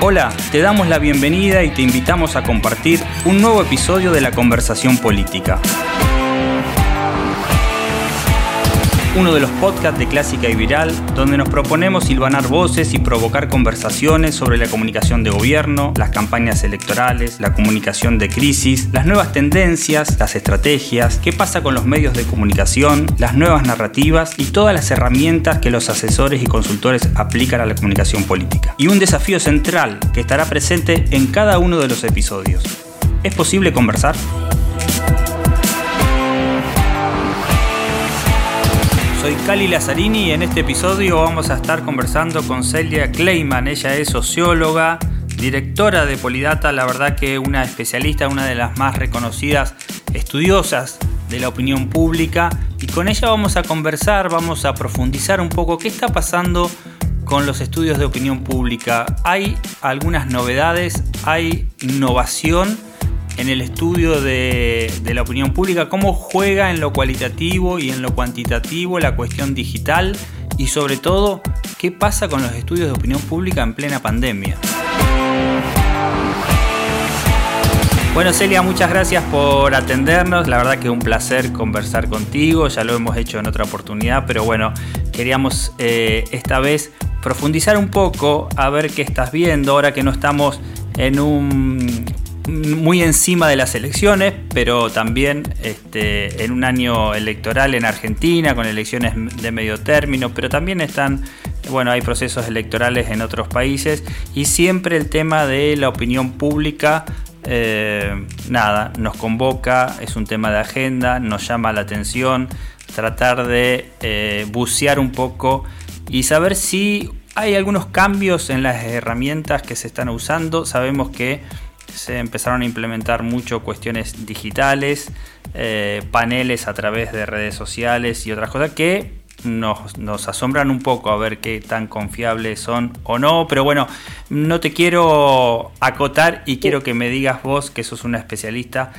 Hola, te damos la bienvenida y te invitamos a compartir un nuevo episodio de la conversación política. Uno de los podcasts de Clásica y Viral, donde nos proponemos silvanar voces y provocar conversaciones sobre la comunicación de gobierno, las campañas electorales, la comunicación de crisis, las nuevas tendencias, las estrategias, qué pasa con los medios de comunicación, las nuevas narrativas y todas las herramientas que los asesores y consultores aplican a la comunicación política. Y un desafío central que estará presente en cada uno de los episodios. ¿Es posible conversar? Soy Cali Lazzarini y en este episodio vamos a estar conversando con Celia Kleiman. Ella es socióloga, directora de Polidata, la verdad que una especialista, una de las más reconocidas estudiosas de la opinión pública. Y con ella vamos a conversar, vamos a profundizar un poco qué está pasando con los estudios de opinión pública. Hay algunas novedades, hay innovación en el estudio de, la opinión pública, cómo juega en lo cualitativo y en lo cuantitativo la cuestión digital y sobre todo qué pasa con los estudios de opinión pública en plena pandemia. Bueno Celia, muchas gracias por atendernos, la verdad que es un placer conversar contigo, ya lo hemos hecho en otra oportunidad, pero bueno, queríamos eh, esta vez profundizar un poco a ver qué estás viendo ahora que no estamos en un muy encima de las elecciones, pero también este, en un año electoral en Argentina, con elecciones de medio término, pero también están, bueno, hay procesos electorales en otros países y siempre el tema de la opinión pública, eh, nada, nos convoca, es un tema de agenda, nos llama la atención, tratar de eh, bucear un poco y saber si hay algunos cambios en las herramientas que se están usando. Sabemos que se empezaron a implementar mucho cuestiones digitales, eh, paneles a través de redes sociales y otras cosas que nos, asombran un poco a ver qué tan confiables son o no, pero bueno, no te quiero acotar y quiero que me digas vos, que sos una especialista,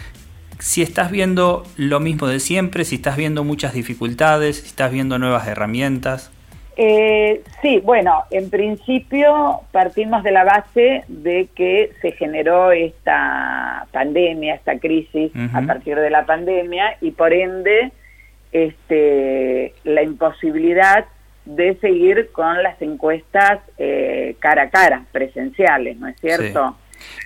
si estás viendo lo mismo de siempre, si estás viendo muchas dificultades, si estás viendo nuevas herramientas. Eh, sí, bueno, en principio partimos de la base de que se generó esta pandemia, esta crisis a partir de la pandemia y por ende este, la imposibilidad de seguir con las encuestas eh, cara a cara, presenciales, ¿no es cierto?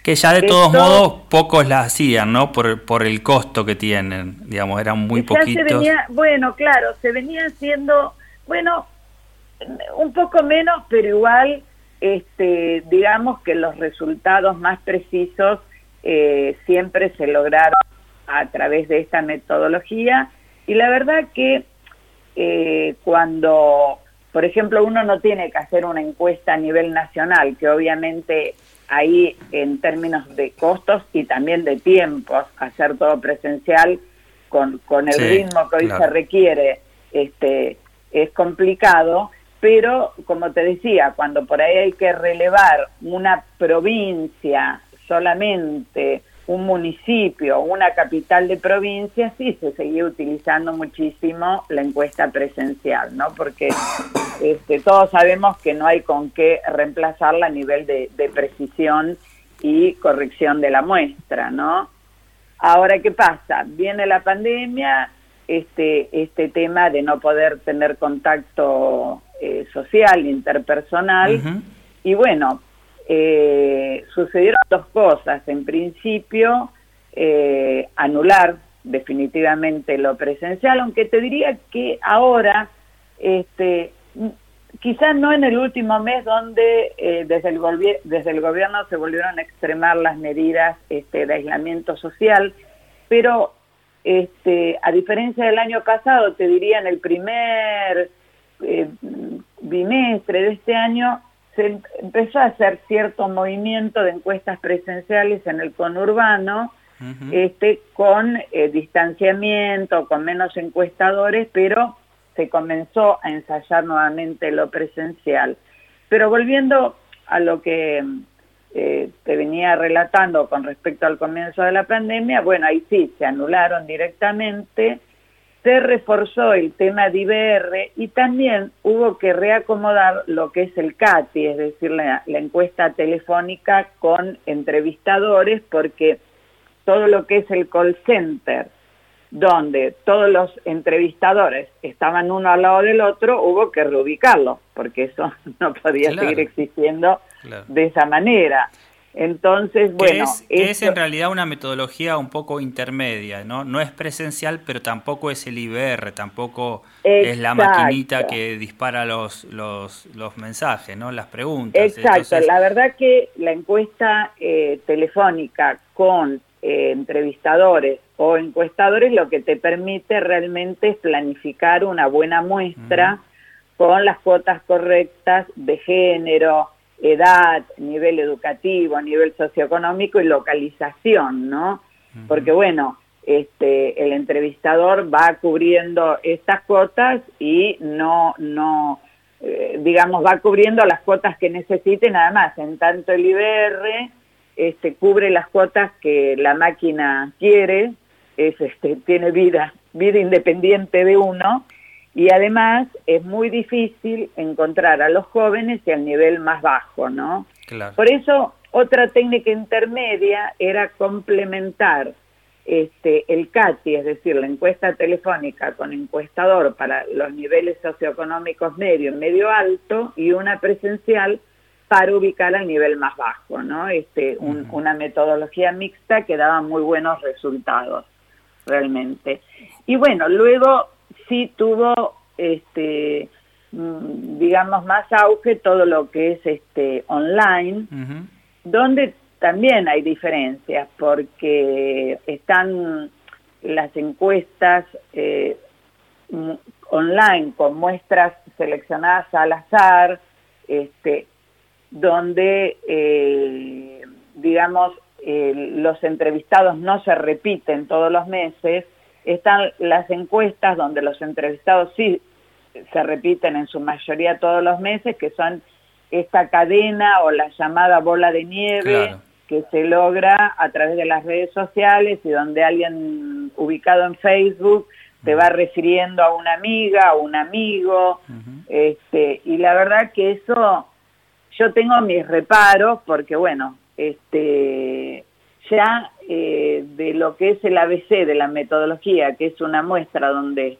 Que ya de todos modos pocos las hacían, ¿no? Por, por el costo que tienen, digamos, eran muy poquitos. bueno, claro, se venía haciendo, bueno, un poco menos, pero igual, este, digamos que los resultados más precisos eh, siempre se lograron a través de esta metodología. Y la verdad que eh, cuando, por ejemplo, uno no tiene que hacer una encuesta a nivel nacional, que obviamente ahí en términos de costos y también de tiempos, hacer todo presencial con, con el ritmo que hoy se requiere, este, es complicado pero como te decía, cuando por ahí hay que relevar una provincia solamente, un municipio, una capital de provincia, sí se seguía utilizando muchísimo la encuesta presencial, ¿no? Porque este, todos sabemos que no hay con qué reemplazarla a nivel de, de precisión y corrección de la muestra, ¿no? Ahora, ¿qué pasa? Viene la pandemia, este, este tema de no poder tener contacto eh, social, interpersonal. Y bueno, eh, sucedieron dos cosas. En principio, eh, anular definitivamente lo presencial, aunque te diría que ahora, este, quizás no en el último mes donde desde, el desde el gobierno se volvieron a extremar las medidas este, de aislamiento social, pero este, a diferencia del año pasado, te diría en el primer eh, bimestre de este año se empezó a hacer cierto movimiento de encuestas presenciales en el conurbano, este, con eh, distanciamiento, con menos encuestadores, pero se comenzó a ensayar nuevamente lo presencial. Pero volviendo a lo que eh, te venía relatando con respecto al comienzo de la pandemia, bueno, ahí sí, se anularon directamente se reforzó el tema de IBR y también hubo que reacomodar lo que es el CATI, es decir, la, encuesta telefónica con entrevistadores, porque todo lo que es el call center, donde todos los entrevistadores estaban uno al lado del otro, hubo que reubicarlo, porque eso no podía seguir existiendo de esa manera. Entonces, bueno... Es, es en realidad una metodología un poco intermedia, ¿no? No es presencial, pero tampoco es el IBR, tampoco es la maquinita que dispara los, los, los mensajes, ¿no? Las preguntas. Exacto, la verdad que la encuesta eh, telefónica con eh, entrevistadores o encuestadores lo que te permite realmente es planificar una buena muestra con las cuotas correctas de género, edad, nivel educativo, nivel socioeconómico y localización, ¿no? Porque bueno, este, el entrevistador va cubriendo estas cuotas y no, no, eh, digamos, va cubriendo las cuotas que necesite nada más. En tanto el IBR este, cubre las cuotas que la máquina quiere, es, este, tiene vida, vida independiente de uno y además es muy difícil encontrar a los jóvenes y al nivel más bajo, ¿no? Por eso otra técnica intermedia era complementar este, el CATI, es decir, la encuesta telefónica con encuestador para los niveles socioeconómicos medio y medio alto y una presencial para ubicar al nivel más bajo, ¿no? Este, Una metodología mixta que daba muy buenos resultados, realmente. Y bueno, luego sí tuvo, este, mm, digamos, más auge todo lo que es este online, donde también hay diferencias, porque están las encuestas eh, online con muestras seleccionadas al azar, este, donde, eh, digamos, los entrevistados no se repiten todos los meses, están las encuestas donde los entrevistados sí se repiten en su mayoría todos los meses, que son esta cadena o la llamada bola de nieve que se logra a través de las redes sociales y donde alguien ubicado en Facebook te va refiriendo a una amiga, a un amigo, este, y la verdad que eso yo tengo mis reparos porque bueno, este ya eh, de lo que es el ABC de la metodología, que es una muestra donde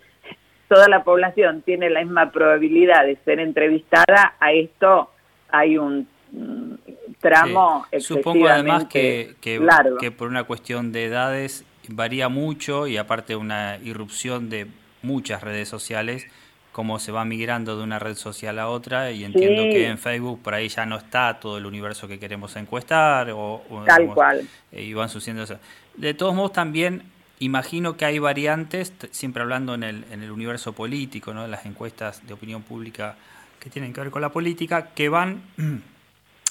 toda la población tiene la misma probabilidad de ser entrevistada, a esto hay un mm, tramo sí. Supongo además que, que, que por una cuestión de edades varía mucho y aparte una irrupción de muchas redes sociales, cómo se va migrando de una red social a otra y entiendo que en Facebook por ahí ya no está todo el universo que queremos encuestar o, tal cual eh, y van sucediendo eso. De todos modos también imagino que hay variantes, siempre hablando en el, en el universo político, ¿no? las encuestas de opinión pública que tienen que ver con la política, que van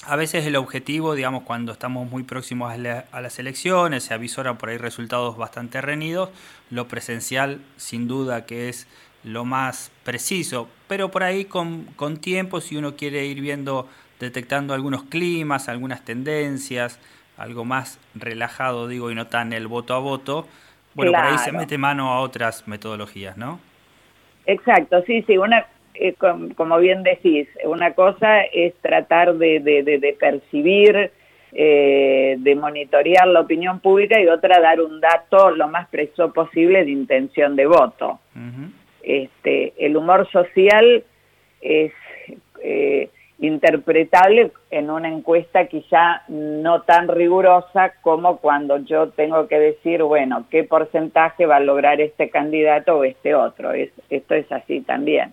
a veces el objetivo, digamos, cuando estamos muy próximos a, a, las elecciones, se avisoran por ahí resultados bastante reñidos, lo presencial sin duda que es lo más preciso, pero por ahí con, con tiempo, si uno quiere ir viendo, detectando algunos climas, algunas tendencias, algo más relajado, digo, y no tan el voto a voto, bueno, por ahí se mete mano a otras metodologías, ¿no? Exacto, sí, sí, una, eh, como bien decís, una cosa es tratar de, de, de, percibir, eh, de monitorear la opinión pública y otra dar un dato lo más preciso posible de intención de voto. Este, el humor social es eh, interpretable en una encuesta quizá no tan rigurosa como cuando yo tengo que decir, bueno, qué porcentaje va a lograr este candidato o este otro. Es, esto es así también.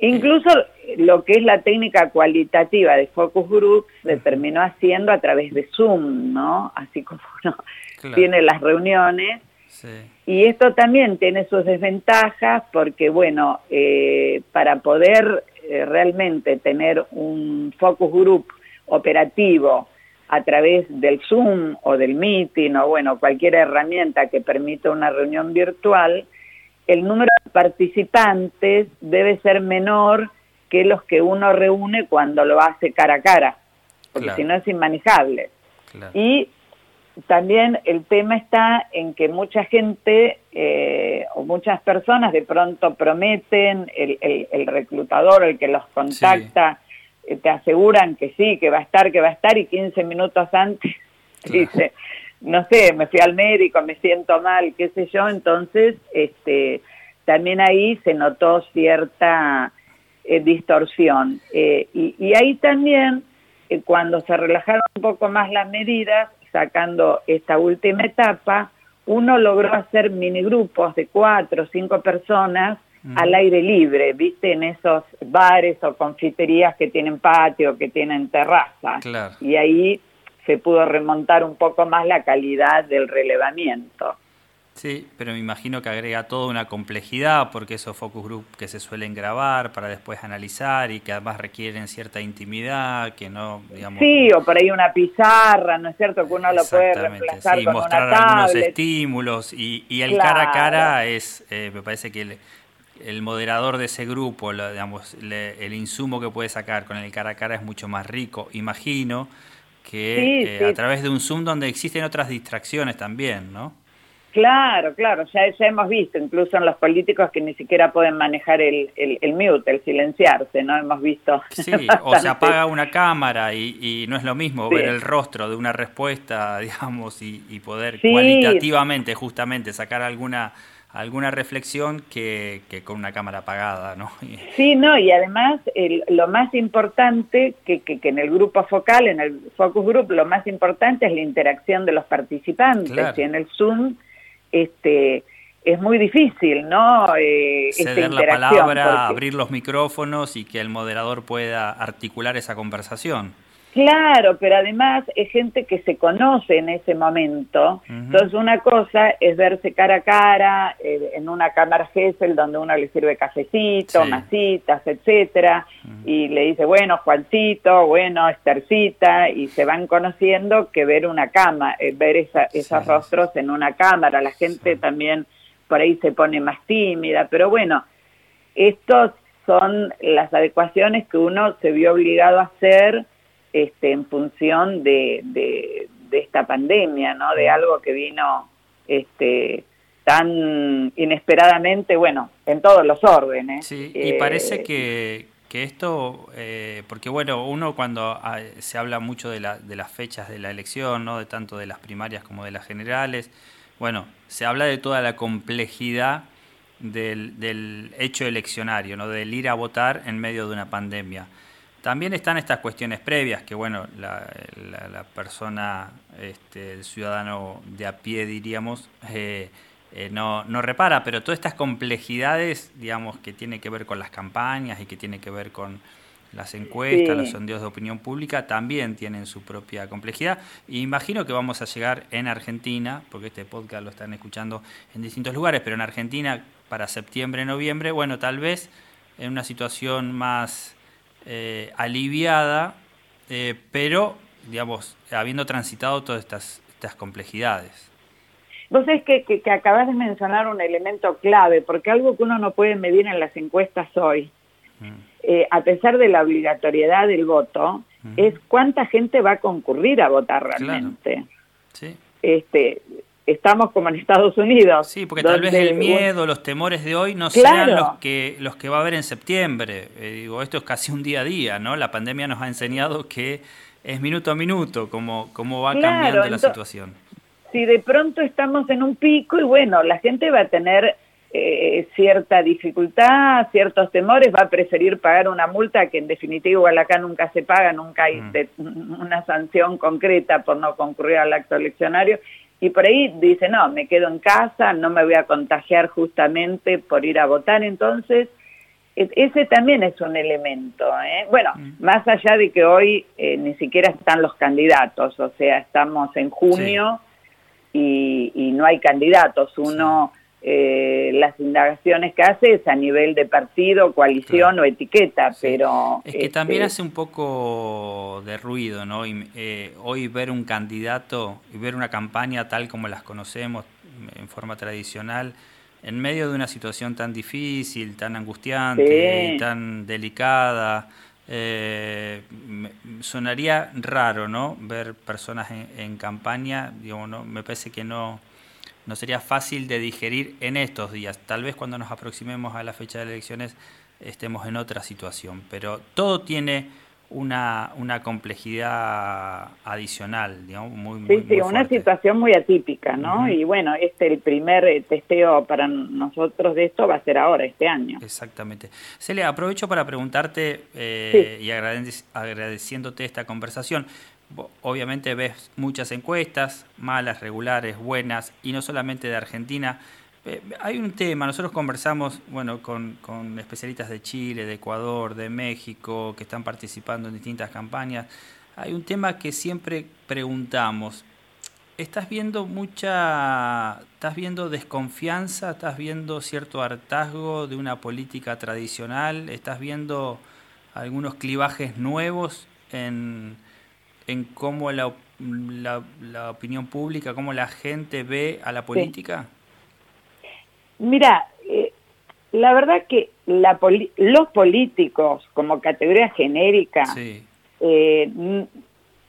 Incluso lo que es la técnica cualitativa de focus groups se terminó haciendo a través de Zoom, ¿no? Así como uno tiene las reuniones, y esto también tiene sus desventajas porque, bueno, eh, para poder eh, realmente tener un focus group operativo a través del Zoom o del Meeting o, bueno, cualquier herramienta que permita una reunión virtual, el número de participantes debe ser menor que los que uno reúne cuando lo hace cara a cara, porque si no es inmanejable. Y también el tema está en que mucha gente eh, o muchas personas de pronto prometen, el, el, reclutador, el que los contacta, eh, te aseguran que sí, que va a estar, que va a estar y 15 minutos antes dice, no sé, me fui al médico, me siento mal, qué sé yo, entonces este, también ahí se notó cierta eh, distorsión. y, y ahí también cuando se relajaron un poco más las medidas, sacando esta última etapa, uno logró hacer minigrupos de cuatro o cinco personas al aire libre, viste, en esos bares o confiterías que tienen patio, que tienen terraza. Y ahí se pudo remontar un poco más la calidad del relevamiento. Sí, pero me imagino que agrega toda una complejidad porque esos focus group que se suelen grabar para después analizar y que además requieren cierta intimidad, que no, digamos... Sí, o por ahí una pizarra, ¿no es cierto? Que uno lo puede reemplazar sí, mostrar algunos estímulos y, y el cara a cara es, eh, me parece que el, moderador de ese grupo, digamos, el insumo que puede sacar con el cara a cara es mucho más rico, imagino, que eh, a través de un Zoom donde existen otras distracciones también, ¿no? Claro, claro, ya, ya hemos visto, incluso en los políticos que ni siquiera pueden manejar el, el, mute, el silenciarse, ¿no? Hemos visto. Sí, o se apaga una cámara y, no es lo mismo ver el rostro de una respuesta, digamos, y, poder cualitativamente, justamente, sacar alguna alguna reflexión que, que, con una cámara apagada, ¿no? Sí, no, y además lo más importante que, que, en el grupo focal, en el focus group, lo más importante es la interacción de los participantes y en el Zoom este, es muy difícil, ¿no? Eh, Ceder la palabra, abrir los micrófonos y que el moderador pueda articular esa conversación. Claro, pero además es gente que se conoce en ese momento. Entonces una cosa es verse cara a cara eh, en una cámara Gesell donde uno le sirve cafecito, masitas, etcétera, y le dice, bueno, Juancito, bueno, Estercita, y se van conociendo que ver una cama, eh, ver esos rostros en una cámara. La gente también por ahí se pone más tímida, pero bueno, estos son las adecuaciones que uno se vio obligado a hacer este, en función de, de, esta pandemia, ¿no? De algo que vino este, tan inesperadamente, bueno, en todos los órdenes. Sí, y parece que, que esto, eh, porque bueno, uno cuando ah, se habla mucho de, la, de las fechas de la elección, ¿no? de tanto de las primarias como de las generales, bueno, se habla de toda la complejidad del, del hecho eleccionario, ¿no? del ir a votar en medio de una pandemia. También están estas cuestiones previas que, bueno, la, persona, este, el ciudadano de a pie, diríamos, eh, eh, no, no, repara, pero todas estas complejidades, digamos, que tiene que ver con las campañas y que tiene que ver con las encuestas, los sondeos de opinión pública, también tienen su propia complejidad. Y imagino que vamos a llegar en Argentina, porque este podcast lo están escuchando en distintos lugares, pero en Argentina para septiembre, noviembre, bueno, tal vez en una situación más eh, aliviada, eh, pero, digamos, habiendo transitado todas estas, estas complejidades. Vos es que, que, acabas de mencionar un elemento clave, porque algo que uno no puede medir en las encuestas hoy, mm. eh, a pesar de la obligatoriedad del voto, es cuánta gente va a concurrir a votar realmente. Sí. Este, estamos como en Estados Unidos. Sí, porque tal vez el miedo, los temores de hoy no sean los que, los que va a haber en septiembre. Eh, digo, esto es casi un día a día, ¿no? La pandemia nos ha enseñado que es minuto a minuto cómo, cómo va cambiando la situación. Si de pronto estamos en un pico y bueno, la gente va a tener eh, cierta dificultad, ciertos temores, va a preferir pagar una multa que en definitiva igual acá nunca se paga, nunca hay mm. una sanción concreta por no concurrir al acto eleccionario y por ahí dice, no, me quedo en casa, no me voy a contagiar justamente por ir a votar, entonces ese también es un elemento. ¿eh? Bueno, mm. más allá de que hoy eh, ni siquiera están los candidatos, o sea, estamos en junio y, y, no hay candidatos. Uno eh, las indagaciones que hace es a nivel de partido, coalición o etiqueta, pero... Es que también este, hace un poco de ruido, ¿no? Eh, hoy ver un candidato y ver una campaña tal como las conocemos en forma tradicional, en medio de una situación tan difícil, tan angustiante, tan delicada, eh, sonaría raro, ¿no? Ver personas en, campaña, digo, no, me parece que no, no sería fácil de digerir en estos días. Tal vez cuando nos aproximemos a la fecha de elecciones estemos en otra situación, pero todo tiene una, una complejidad adicional, digamos, muy, Sí, sí, una situación muy atípica, ¿no? Y bueno, este el primer eh, testeo para nosotros de esto va a ser ahora, este año. Exactamente. Celia, aprovecho para preguntarte eh, y agradeciéndote esta conversación. Obviamente ves muchas encuestas, malas, regulares, buenas, y no solamente de Argentina, eh, hay un tema, nosotros conversamos bueno, con, especialistas de Chile, de Ecuador, de México, que están participando en distintas campañas. Hay un tema que siempre preguntamos. ¿Estás viendo mucha, estás viendo desconfianza, estás viendo cierto hartazgo de una política tradicional, estás viendo algunos clivajes nuevos en, en cómo la, la, opinión pública, cómo la gente ve a la política? Mira, eh, la verdad que la los políticos como categoría genérica eh,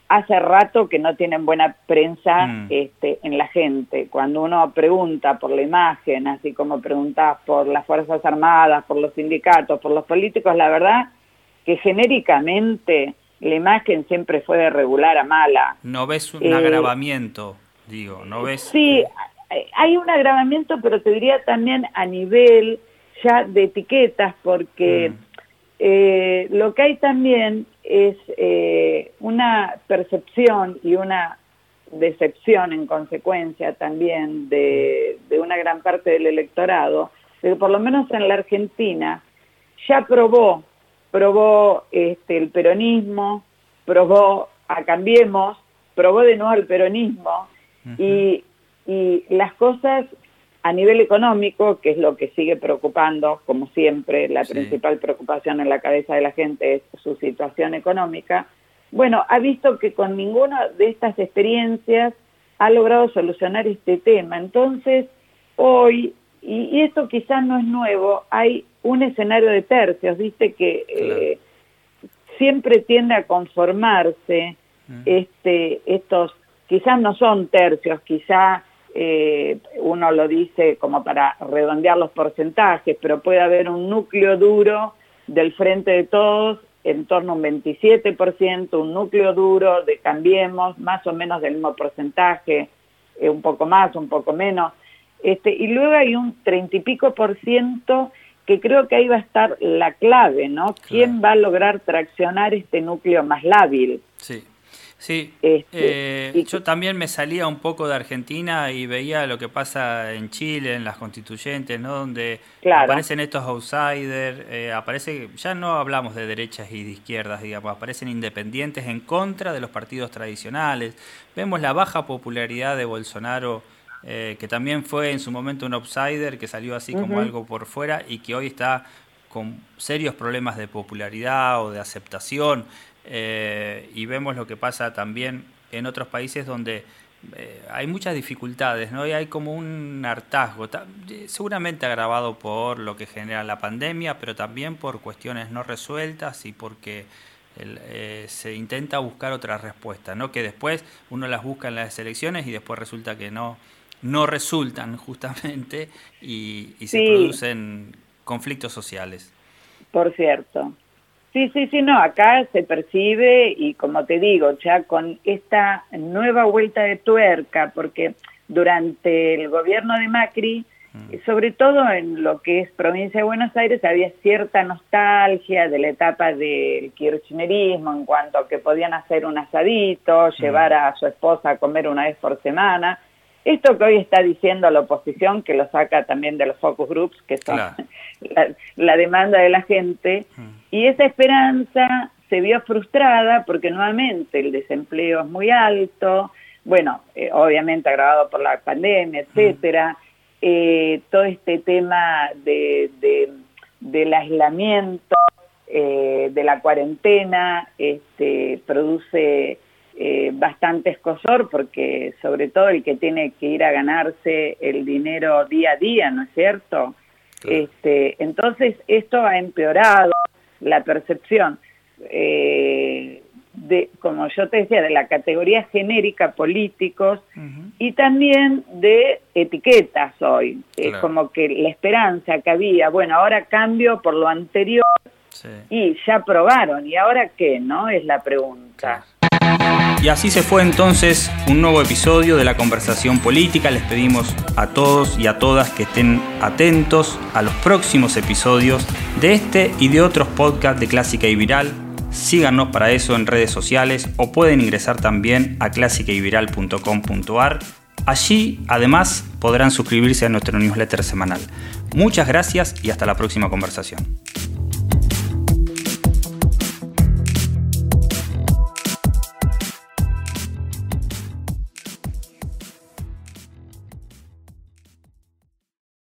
hace rato que no tienen buena prensa mm. este, en la gente. Cuando uno pregunta por la imagen, así como preguntas por las Fuerzas Armadas, por los sindicatos, por los políticos, la verdad que genéricamente la imagen siempre fue de regular a mala. No ves un agravamiento, digo, no ves... Sí, hay un agravamiento, pero te diría también a nivel ya de etiquetas, porque mm. eh, lo que hay también es eh, una percepción y una decepción en consecuencia también de, de, una gran parte del electorado, de que por lo menos en la Argentina ya probó, probó este, el peronismo, probó a Cambiemos, probó de nuevo el peronismo, y y las cosas a nivel económico, que es lo que sigue preocupando, como siempre, la principal preocupación en la cabeza de la gente es su situación económica, bueno, ha visto que con ninguna de estas experiencias ha logrado solucionar este tema. Entonces, hoy, y, esto quizás no es nuevo, hay un escenario de tercios, viste que eh, siempre tiende a conformarse este, estos, quizás no son tercios, quizás eh, uno lo dice como para redondear los porcentajes, pero puede haber un núcleo duro del frente de todos en torno a un 27%, un núcleo duro de Cambiemos, más o menos del mismo porcentaje, eh, un poco más, un poco menos, este, y luego hay un treinta y pico por ciento que creo que ahí va a estar la clave, ¿no? ¿Quién va a lograr traccionar este núcleo más lábil? Sí. Sí, este, eh, yo también me salía un poco de Argentina y veía lo que pasa en Chile, en las constituyentes, ¿no? Donde aparecen estos outsiders, eh, aparece, ya no hablamos de derechas y de izquierdas, digamos, aparecen independientes en contra de los partidos tradicionales. Vemos la baja popularidad de Bolsonaro, eh, que también fue en su momento un outsider, que salió así como algo por fuera y que hoy está con serios problemas de popularidad o de aceptación. Eh, y vemos lo que pasa también en otros países donde eh, hay muchas dificultades, ¿no? Y hay como un hartazgo, seguramente agravado por lo que genera la pandemia, pero también por cuestiones no resueltas y porque eh, se intenta buscar otras respuestas, ¿no? Que después uno las busca en las elecciones y después resulta que no, no resultan justamente y, se producen conflictos sociales. Por cierto. Sí, sí, sí, no, acá se percibe y como te digo, ya con esta nueva vuelta de tuerca, porque durante el gobierno de Macri, mm. sobre todo en lo que es provincia de Buenos Aires, había cierta nostalgia de la etapa del kirchnerismo en cuanto a que podían hacer un asadito, mm. llevar a su esposa a comer una vez por semana, esto que hoy está diciendo la oposición, que lo saca también de los focus groups, que son la, demanda de la gente, mm. y esa esperanza se vio frustrada porque nuevamente el desempleo es muy alto, bueno, eh, obviamente agravado por la pandemia, etcétera, eh, todo este tema de, del aislamiento, eh, de la cuarentena, este, produce eh, bastante escosor porque sobre todo el que tiene que ir a ganarse el dinero día a día, ¿no es cierto? Este, entonces esto ha empeorado la percepción. eh, de, como yo te decía, de la categoría genérica políticos y también de etiquetas hoy. Es como que la esperanza que había, bueno, ahora cambio por lo anterior y ya aprobaron, ¿y ahora qué? ¿No? Es la pregunta. Y así se fue entonces un nuevo episodio de la conversación política. Les pedimos a todos y a todas que estén atentos a los próximos episodios de este y de otros podcasts de Clásica y Viral. Síganos para eso en redes sociales o pueden ingresar también a clásicayviral.com.ar. Allí además podrán suscribirse a nuestro newsletter semanal. Muchas gracias y hasta la próxima conversación.